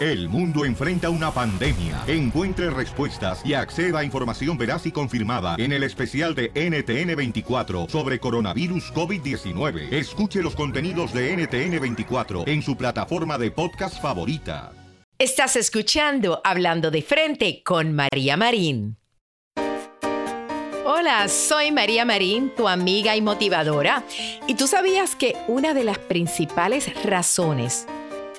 El mundo enfrenta una pandemia. Encuentre respuestas y acceda a información veraz y confirmada en el especial de NTN24 sobre coronavirus COVID-19. Escuche los contenidos de NTN24 en su plataforma de podcast favorita. Estás escuchando Hablando de Frente con María Marín. Hola, soy María Marín, tu amiga y motivadora. ¿Y tú sabías que una de las principales razones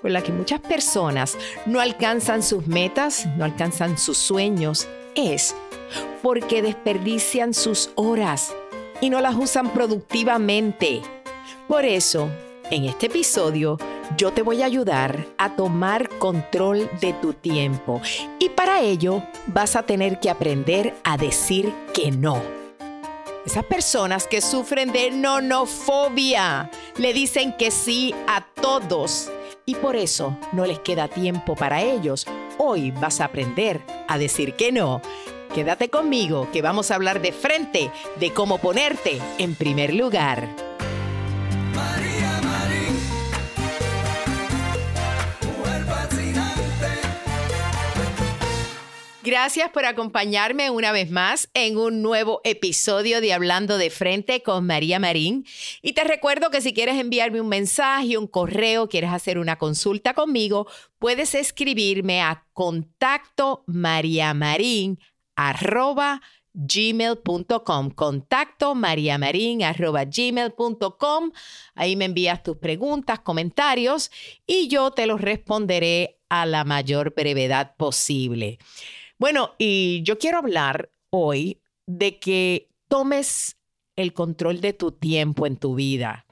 por la que muchas personas no alcanzan sus metas, no alcanzan sus sueños, es porque desperdician sus horas y no las usan productivamente. Por eso, en este episodio, yo te voy a ayudar a tomar control de tu tiempo y para ello vas a tener que aprender a decir que no. Esas personas que sufren de nonofobia le dicen que sí a todos y por eso no les queda tiempo para ellos. Hoy vas a aprender a decir que no. Quédate conmigo que vamos a hablar de frente de cómo ponerte en primer lugar. Gracias por acompañarme una vez más en un nuevo episodio de Hablando de Frente con María Marín. Y te recuerdo que si quieres enviarme un mensaje, un correo, quieres hacer una consulta conmigo, puedes escribirme a contacto gmail.com. Contacto mariamarín arroba gmail.com. Ahí me envías tus preguntas, comentarios y yo te los responderé a la mayor brevedad posible. Bueno, y yo quiero hablar hoy de que tomes el control de tu tiempo en tu vida.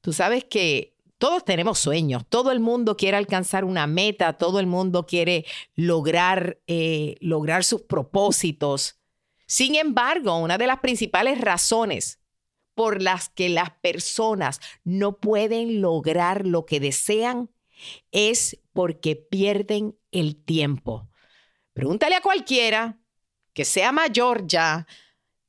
Tú sabes que todos tenemos sueños, todo el mundo quiere alcanzar una meta, todo el mundo quiere lograr, eh, lograr sus propósitos. Sin embargo, una de las principales razones por las que las personas no pueden lograr lo que desean es porque pierden el tiempo. Pregúntale a cualquiera que sea mayor ya,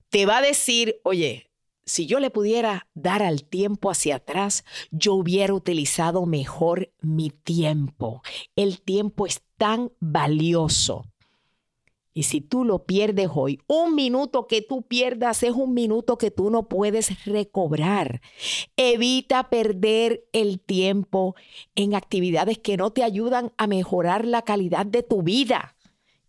te va a decir, oye, si yo le pudiera dar al tiempo hacia atrás, yo hubiera utilizado mejor mi tiempo. El tiempo es tan valioso. Y si tú lo pierdes hoy, un minuto que tú pierdas es un minuto que tú no puedes recobrar. Evita perder el tiempo en actividades que no te ayudan a mejorar la calidad de tu vida.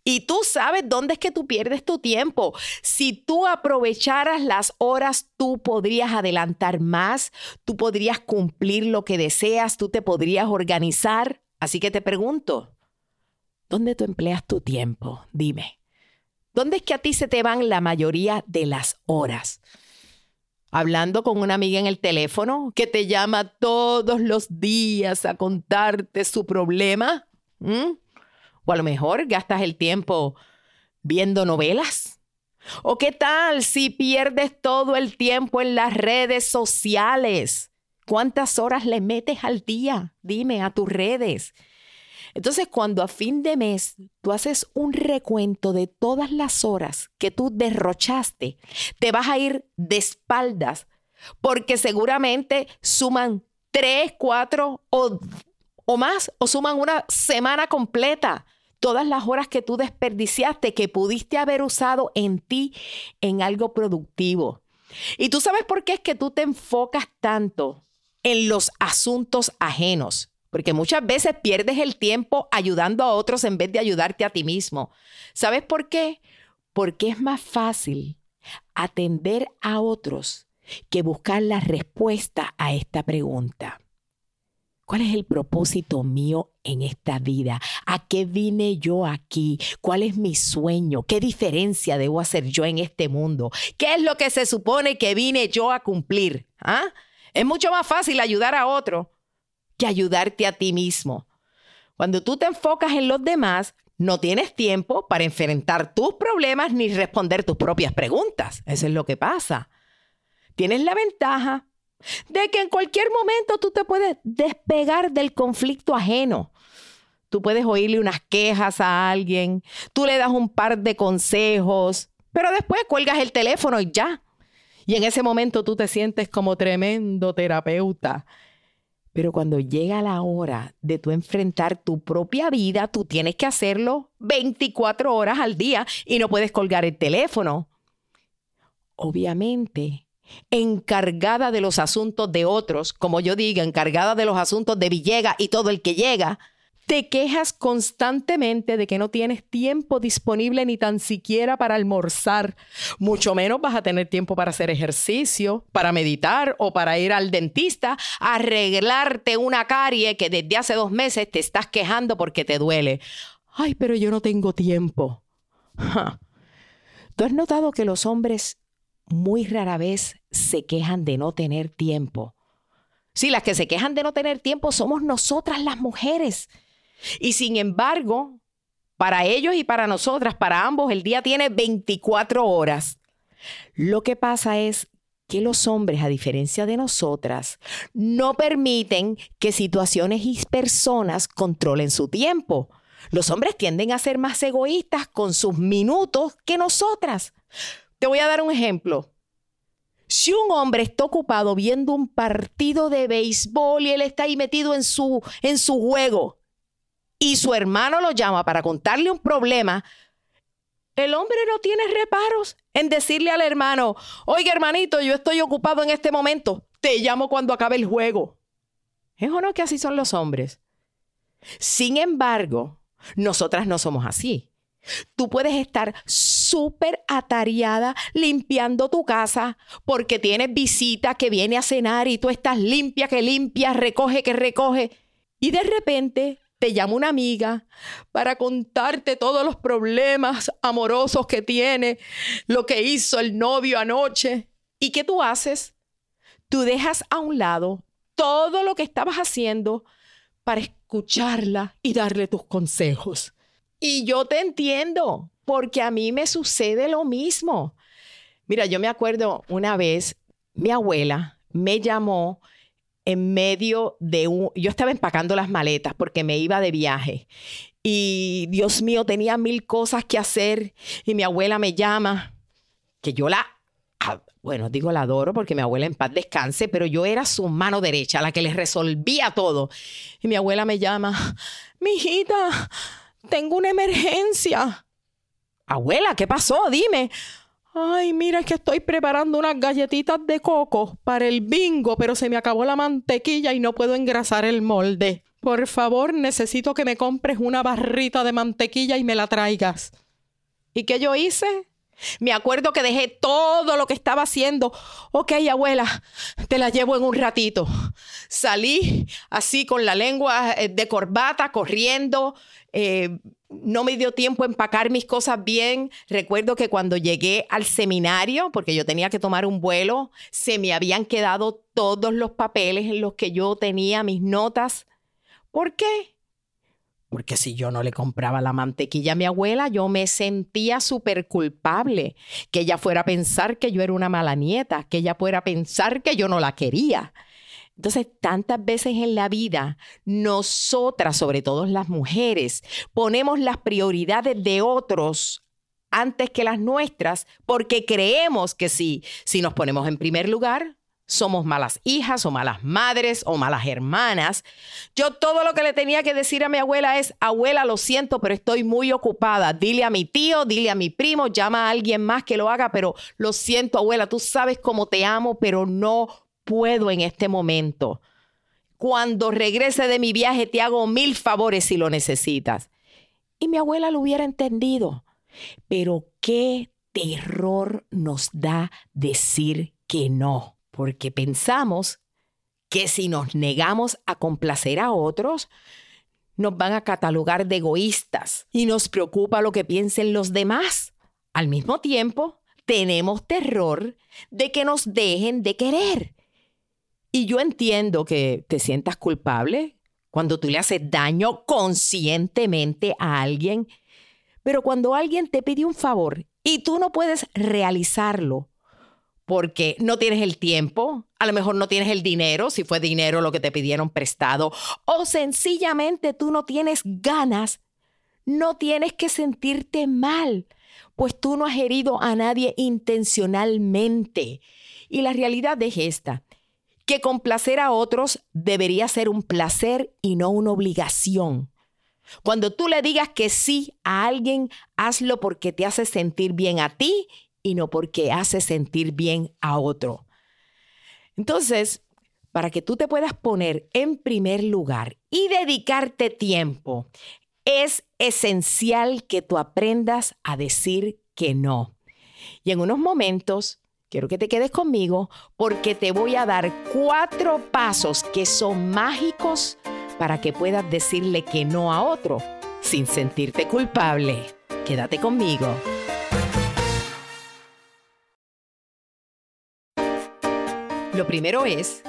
Y tú sabes dónde es que tú pierdes tu tiempo. Si tú aprovecharas las horas, tú podrías adelantar más, tú podrías cumplir lo que deseas, tú te podrías organizar. Así que te pregunto, ¿dónde tú empleas tu tiempo? Dime. ¿Dónde es que a ti se te van la mayoría de las horas? Hablando con una amiga en el teléfono que te llama todos los días a contarte su problema. O a lo mejor gastas el tiempo viendo novelas. ¿O qué tal si pierdes todo el tiempo en las redes sociales? ¿Cuántas horas le metes al día? Dime a tus redes. Entonces, cuando a fin de mes tú haces un recuento de todas las horas que tú derrochaste, te vas a ir de espaldas, porque seguramente suman tres, cuatro o, o más, o suman una semana completa todas las horas que tú desperdiciaste, que pudiste haber usado en ti en algo productivo. Y tú sabes por qué es que tú te enfocas tanto en los asuntos ajenos. porque muchas veces pierdes el tiempo ayudando a otros en vez de ayudarte a ti mismo. ¿Sabes por qué? Porque es más fácil atender a otros que buscar la respuesta a esta pregunta. ¿Cuál es el propósito mío en esta vida? ¿A qué vine yo aquí? ¿Cuál es mi sueño? ¿Qué diferencia debo hacer yo en este mundo? ¿Qué es lo que se supone que vine yo a cumplir? ¿Ah? Es mucho más fácil ayudar a otro que ayudarte a ti mismo. Cuando tú te enfocas en los demás, no tienes tiempo para enfrentar tus problemas ni responder tus propias preguntas. Eso es lo que pasa. Tienes la ventaja de que en cualquier momento tú te puedes despegar del conflicto ajeno. Tú puedes oírle unas quejas a alguien, tú le das un par de consejos, pero después cuelgas el teléfono y ya. Y en ese momento tú te sientes como tremendo terapeuta. Pero cuando llega la hora de tú enfrentar tu propia vida, tú tienes que hacerlo 24 horas al día y no puedes colgar el teléfono. Obviamente, encargada de los asuntos de otros, como yo diga, encargada de los asuntos de Villega y todo el que llega, te quejas constantemente de que no tienes tiempo disponible ni tan siquiera para almorzar. Mucho menos vas a tener tiempo para hacer ejercicio, para meditar o para ir al dentista, arreglarte una carie que desde hace dos meses te estás quejando porque te duele. Ay, pero yo no tengo tiempo. ¿Tú has notado que los hombres muy rara vez se quejan de no tener tiempo. Sí, las que se quejan de no tener tiempo somos nosotras las mujeres. Y sin embargo, para ellos y para nosotras, para ambos, el día tiene 24 horas. Lo que pasa es que los hombres, a diferencia de nosotras, no permiten que situaciones y personas controlen su tiempo. Los hombres tienden a ser más egoístas con sus minutos que nosotras. Te voy a dar un ejemplo. Si un hombre está ocupado viendo un partido de béisbol y él está ahí metido en su, en su juego y su hermano lo llama para contarle un problema, el hombre no tiene reparos en decirle al hermano, oiga hermanito, yo estoy ocupado en este momento, te llamo cuando acabe el juego. ¿Es o no que así son los hombres? Sin embargo, nosotras no somos así. Tú puedes estar súper atareada limpiando tu casa porque tienes visita que viene a cenar y tú estás limpia que limpia, recoge que recoge. Y de repente te llama una amiga para contarte todos los problemas amorosos que tiene, lo que hizo el novio anoche. ¿Y qué tú haces? Tú dejas a un lado todo lo que estabas haciendo para escucharla y darle tus consejos. Y yo te entiendo, porque a mí me sucede lo mismo. Mira, yo me acuerdo una vez, mi abuela me llamó en medio de un... Yo estaba empacando las maletas porque me iba de viaje. Y Dios mío, tenía mil cosas que hacer. Y mi abuela me llama, que yo la... Bueno, digo la adoro porque mi abuela en paz descanse, pero yo era su mano derecha, la que le resolvía todo. Y mi abuela me llama, mi hijita, tengo una emergencia. Abuela, ¿qué pasó? Dime. Ay, mira, es que estoy preparando unas galletitas de coco para el bingo, pero se me acabó la mantequilla y no puedo engrasar el molde. Por favor, necesito que me compres una barrita de mantequilla y me la traigas. ¿Y qué yo hice? Me acuerdo que dejé todo lo que estaba haciendo. Ok, abuela, te la llevo en un ratito. Salí así con la lengua eh, de corbata, corriendo. Eh, no me dio tiempo a empacar mis cosas bien. Recuerdo que cuando llegué al seminario, porque yo tenía que tomar un vuelo, se me habían quedado todos los papeles en los que yo tenía mis notas. ¿Por qué? Porque si yo no le compraba la mantequilla a mi abuela, yo me sentía súper culpable. Que ella fuera a pensar que yo era una mala nieta, que ella fuera a pensar que yo no la quería. Entonces, tantas veces en la vida, nosotras, sobre todo las mujeres, ponemos las prioridades de otros antes que las nuestras porque creemos que sí, si nos ponemos en primer lugar, somos malas hijas o malas madres o malas hermanas. Yo todo lo que le tenía que decir a mi abuela es, abuela, lo siento, pero estoy muy ocupada. Dile a mi tío, dile a mi primo, llama a alguien más que lo haga, pero lo siento, abuela, tú sabes cómo te amo, pero no puedo en este momento. cuando regrese de mi viaje te hago mil favores si lo necesitas. Y mi abuela lo hubiera entendido. Pero qué terror nos da decir que no, porque pensamos que si nos negamos a complacer a otros, nos van a catalogar de egoístas y nos preocupa lo que piensen los demás. Al mismo tiempo, tenemos terror de que nos dejen de querer. Y yo entiendo que te sientas culpable cuando tú le haces daño conscientemente a alguien, pero cuando alguien te pide un favor y tú no puedes realizarlo porque no tienes el tiempo, a lo mejor no tienes el dinero, si fue dinero lo que te pidieron prestado, o sencillamente tú no tienes ganas, no tienes que sentirte mal, pues tú no has herido a nadie intencionalmente. Y la realidad es esta, que complacer a otros debería ser un placer y no una obligación. Cuando tú le digas que sí a alguien, hazlo porque te hace sentir bien a ti y no porque hace sentir bien a otro. Entonces, para que tú te puedas poner en primer lugar y dedicarte tiempo, es esencial que tú aprendas a decir que no. Y en unos momentos, quiero que te quedes conmigo porque te voy a dar cuatro pasos que son mágicos para que puedas decirle que no a otro sin sentirte culpable. Quédate conmigo. Lo primero es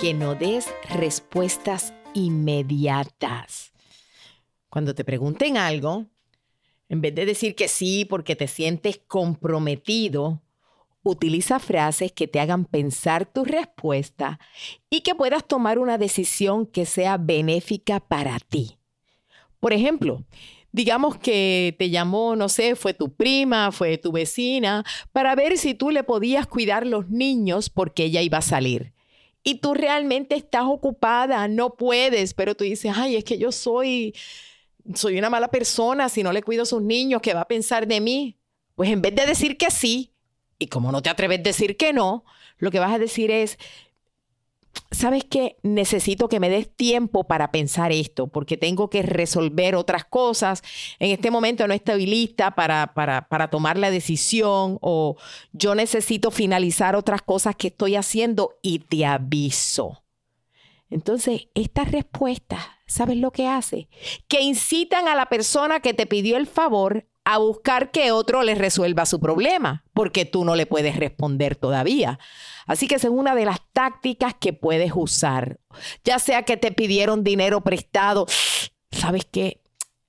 que no des respuestas inmediatas. Cuando te pregunten algo, en vez de decir que sí porque te sientes comprometido, utiliza frases que te hagan pensar tu respuesta y que puedas tomar una decisión que sea benéfica para ti. Por ejemplo, digamos que te llamó, no sé, fue tu prima, fue tu vecina, para ver si tú le podías cuidar los niños porque ella iba a salir. Y tú realmente estás ocupada, no puedes, pero tú dices, ay, es que yo soy, soy una mala persona si no le cuido a sus niños, ¿qué va a pensar de mí? Pues en vez de decir que sí, y como no te atreves a decir que no, lo que vas a decir es, ¿sabes qué? Necesito que me des tiempo para pensar esto, porque tengo que resolver otras cosas. En este momento no estoy lista para, para, para, tomar la decisión o yo necesito finalizar otras cosas que estoy haciendo y te aviso. Entonces, esta respuesta, ¿sabes lo que hace? Que incitan a la persona que te pidió el favor a buscar que otro le resuelva su problema, porque tú no le puedes responder todavía. Así que es una de las tácticas que puedes usar. Ya sea que te pidieron dinero prestado, ¿sabes qué?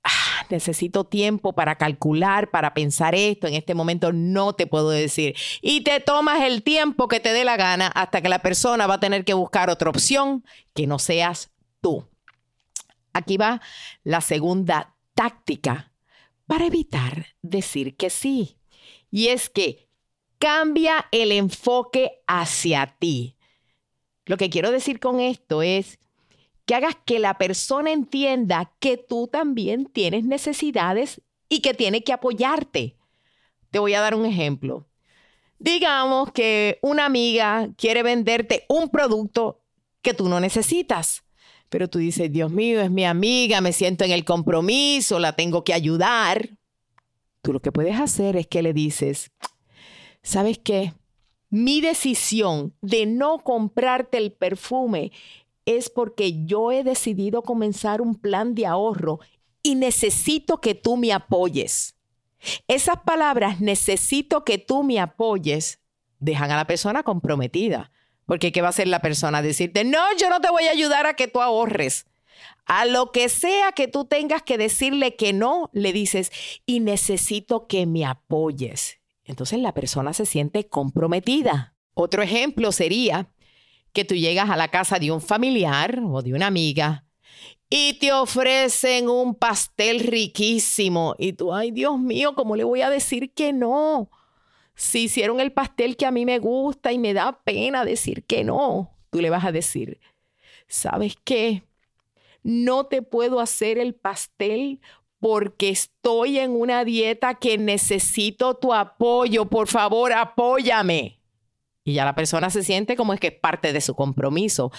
Ah, necesito tiempo para calcular, para pensar esto. En este momento no te puedo decir. Y te tomas el tiempo que te dé la gana hasta que la persona va a tener que buscar otra opción que no seas tú. Aquí va la segunda táctica para evitar decir que sí. Y es que cambia el enfoque hacia ti. Lo que quiero decir con esto es que hagas que la persona entienda que tú también tienes necesidades y que tiene que apoyarte. Te voy a dar un ejemplo. Digamos que una amiga quiere venderte un producto que tú no necesitas. Pero tú dices, Dios mío, es mi amiga, me siento en el compromiso, la tengo que ayudar. Tú lo que puedes hacer es que le dices, ¿sabes qué? Mi decisión de no comprarte el perfume es porque yo he decidido comenzar un plan de ahorro y necesito que tú me apoyes. Esas palabras, necesito que tú me apoyes, dejan a la persona comprometida. Porque ¿qué va a hacer la persona? Decirte, no, yo no te voy a ayudar a que tú ahorres. A lo que sea que tú tengas que decirle que no, le dices, y necesito que me apoyes. Entonces la persona se siente comprometida. Otro ejemplo sería que tú llegas a la casa de un familiar o de una amiga y te ofrecen un pastel riquísimo y tú, ay Dios mío, ¿cómo le voy a decir que no? Si hicieron el pastel que a mí me gusta y me da pena decir que no, tú le vas a decir, ¿sabes qué? No te puedo hacer el pastel porque estoy en una dieta que necesito tu apoyo. Por favor, apóyame. Y ya la persona se siente como es que es parte de su compromiso.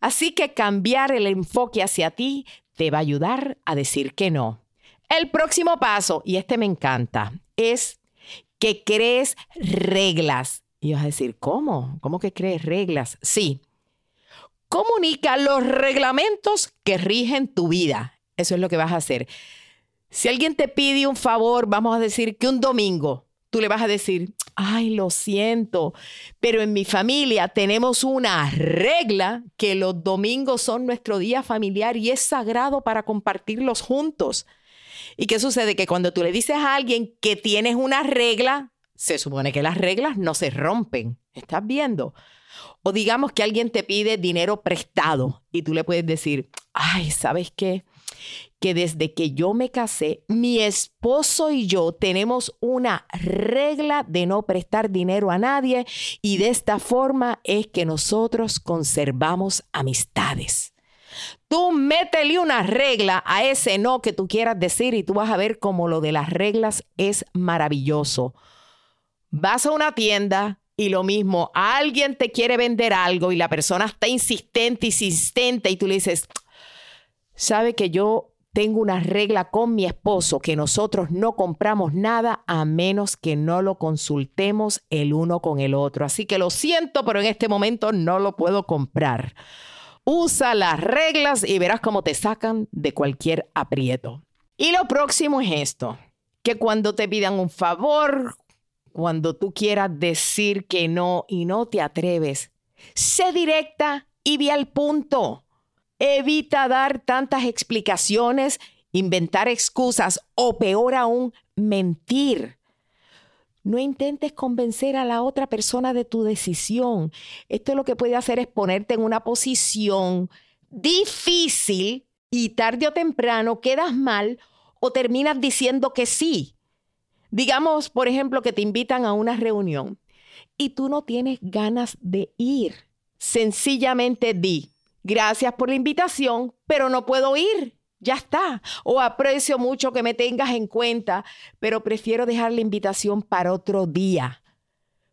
Así que cambiar el enfoque hacia ti te va a ayudar a decir que no. El próximo paso, y este me encanta, es que crees reglas. Y vas a decir, ¿cómo? ¿Cómo que crees reglas? Sí. Comunica los reglamentos que rigen tu vida. Eso es lo que vas a hacer. Si alguien te pide un favor, vamos a decir que un domingo, tú le vas a decir, ay, lo siento, pero en mi familia tenemos una regla que los domingos son nuestro día familiar y es sagrado para compartirlos juntos. ¿Y qué sucede? Que cuando tú le dices a alguien que tienes una regla, se supone que las reglas no se rompen. ¿Estás viendo? O digamos que alguien te pide dinero prestado y tú le puedes decir, ay, ¿sabes qué? Que desde que yo me casé, mi esposo y yo tenemos una regla de no prestar dinero a nadie y de esta forma es que nosotros conservamos amistades. Tú métele una regla a ese no que tú quieras decir y tú vas a ver cómo lo de las reglas es maravilloso. Vas a una tienda y lo mismo, alguien te quiere vender algo y la persona está insistente, insistente y tú le dices, sabe que yo tengo una regla con mi esposo que nosotros no compramos nada a menos que no lo consultemos el uno con el otro. Así que lo siento, pero en este momento no lo puedo comprar. Usa las reglas y verás cómo te sacan de cualquier aprieto. Y lo próximo es esto, que cuando te pidan un favor, cuando tú quieras decir que no y no te atreves, sé directa y ve al punto. Evita dar tantas explicaciones, inventar excusas o peor aún, mentir. No intentes convencer a la otra persona de tu decisión. Esto lo que puede hacer es ponerte en una posición difícil y tarde o temprano quedas mal o terminas diciendo que sí. Digamos, por ejemplo, que te invitan a una reunión y tú no tienes ganas de ir. Sencillamente di, gracias por la invitación, pero no puedo ir ya está. O aprecio mucho que me tengas en cuenta, pero prefiero dejar la invitación para otro día.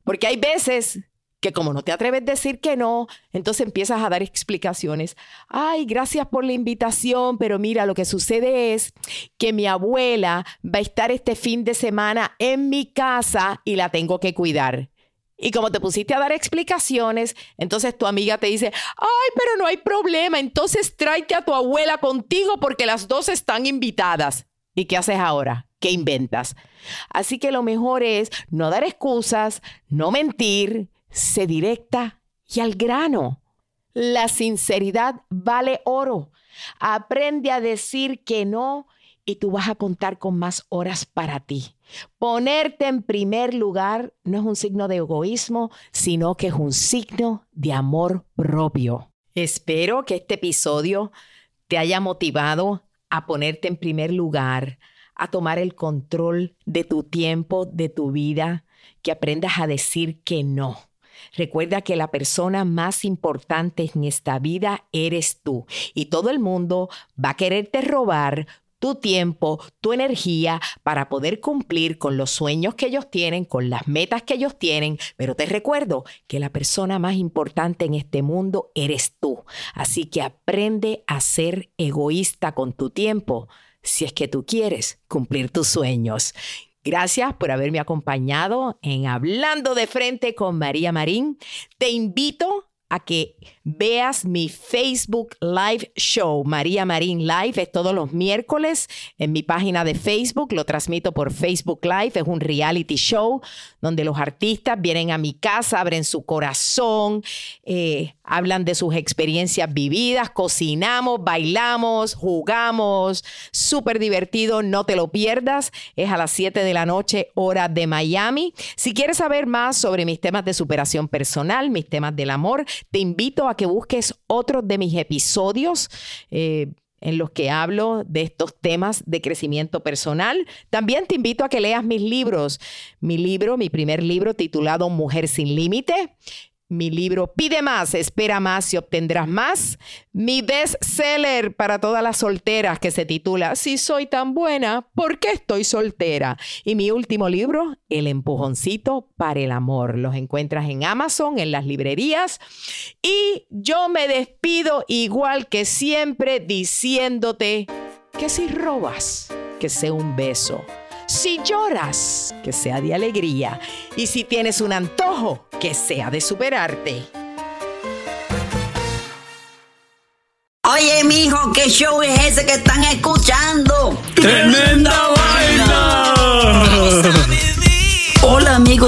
Porque hay veces que como no te atreves a decir que no, entonces empiezas a dar explicaciones. Ay, gracias por la invitación, pero mira, lo que sucede es que mi abuela va a estar este fin de semana en mi casa y la tengo que cuidar. Y como te pusiste a dar explicaciones, entonces tu amiga te dice, ay, pero no hay problema, entonces tráete a tu abuela contigo porque las dos están invitadas. ¿Y qué haces ahora? ¿Qué inventas? Así que lo mejor es no dar excusas, no mentir, sé directa y al grano. La sinceridad vale oro. Aprende a decir que no y tú vas a contar con más horas para ti. Ponerte en primer lugar no es un signo de egoísmo, sino que es un signo de amor propio. Espero que este episodio te haya motivado a ponerte en primer lugar, a tomar el control de tu tiempo, de tu vida, que aprendas a decir que no. Recuerda que la persona más importante en esta vida eres tú y todo el mundo va a quererte robar tu tiempo, tu energía para poder cumplir con los sueños que ellos tienen, con las metas que ellos tienen. Pero te recuerdo que la persona más importante en este mundo eres tú. Así que aprende a ser egoísta con tu tiempo si es que tú quieres cumplir tus sueños. Gracias por haberme acompañado en Hablando de Frente con María Marín. Te invito a que veas mi Facebook Live Show, María Marín Live, es todos los miércoles en mi página de Facebook, lo transmito por Facebook Live, es un reality show donde los artistas vienen a mi casa, abren su corazón, eh, hablan de sus experiencias vividas, cocinamos, bailamos, jugamos, súper divertido, no te lo pierdas, es a las 7 de la noche, hora de Miami. Si quieres saber más sobre mis temas de superación personal, mis temas del amor, te invito a que busques otros de mis episodios. Eh, en los que hablo de estos temas de crecimiento personal. También te invito a que leas mis libros. Mi libro, mi primer libro titulado Mujer sin Límite, mi libro Pide más, espera más y obtendrás más, mi bestseller para todas las solteras que se titula Si soy tan buena, ¿por qué estoy soltera? Y mi último libro, El empujoncito para el amor. Los encuentras en Amazon, en las librerías. Y yo me despido igual que siempre diciéndote que si robas, que sea un beso si lloras, que sea de alegría. Y si tienes un antojo, que sea de superarte. Oye, mijo, ¿qué show es ese que están escuchando? ¡Tremenda,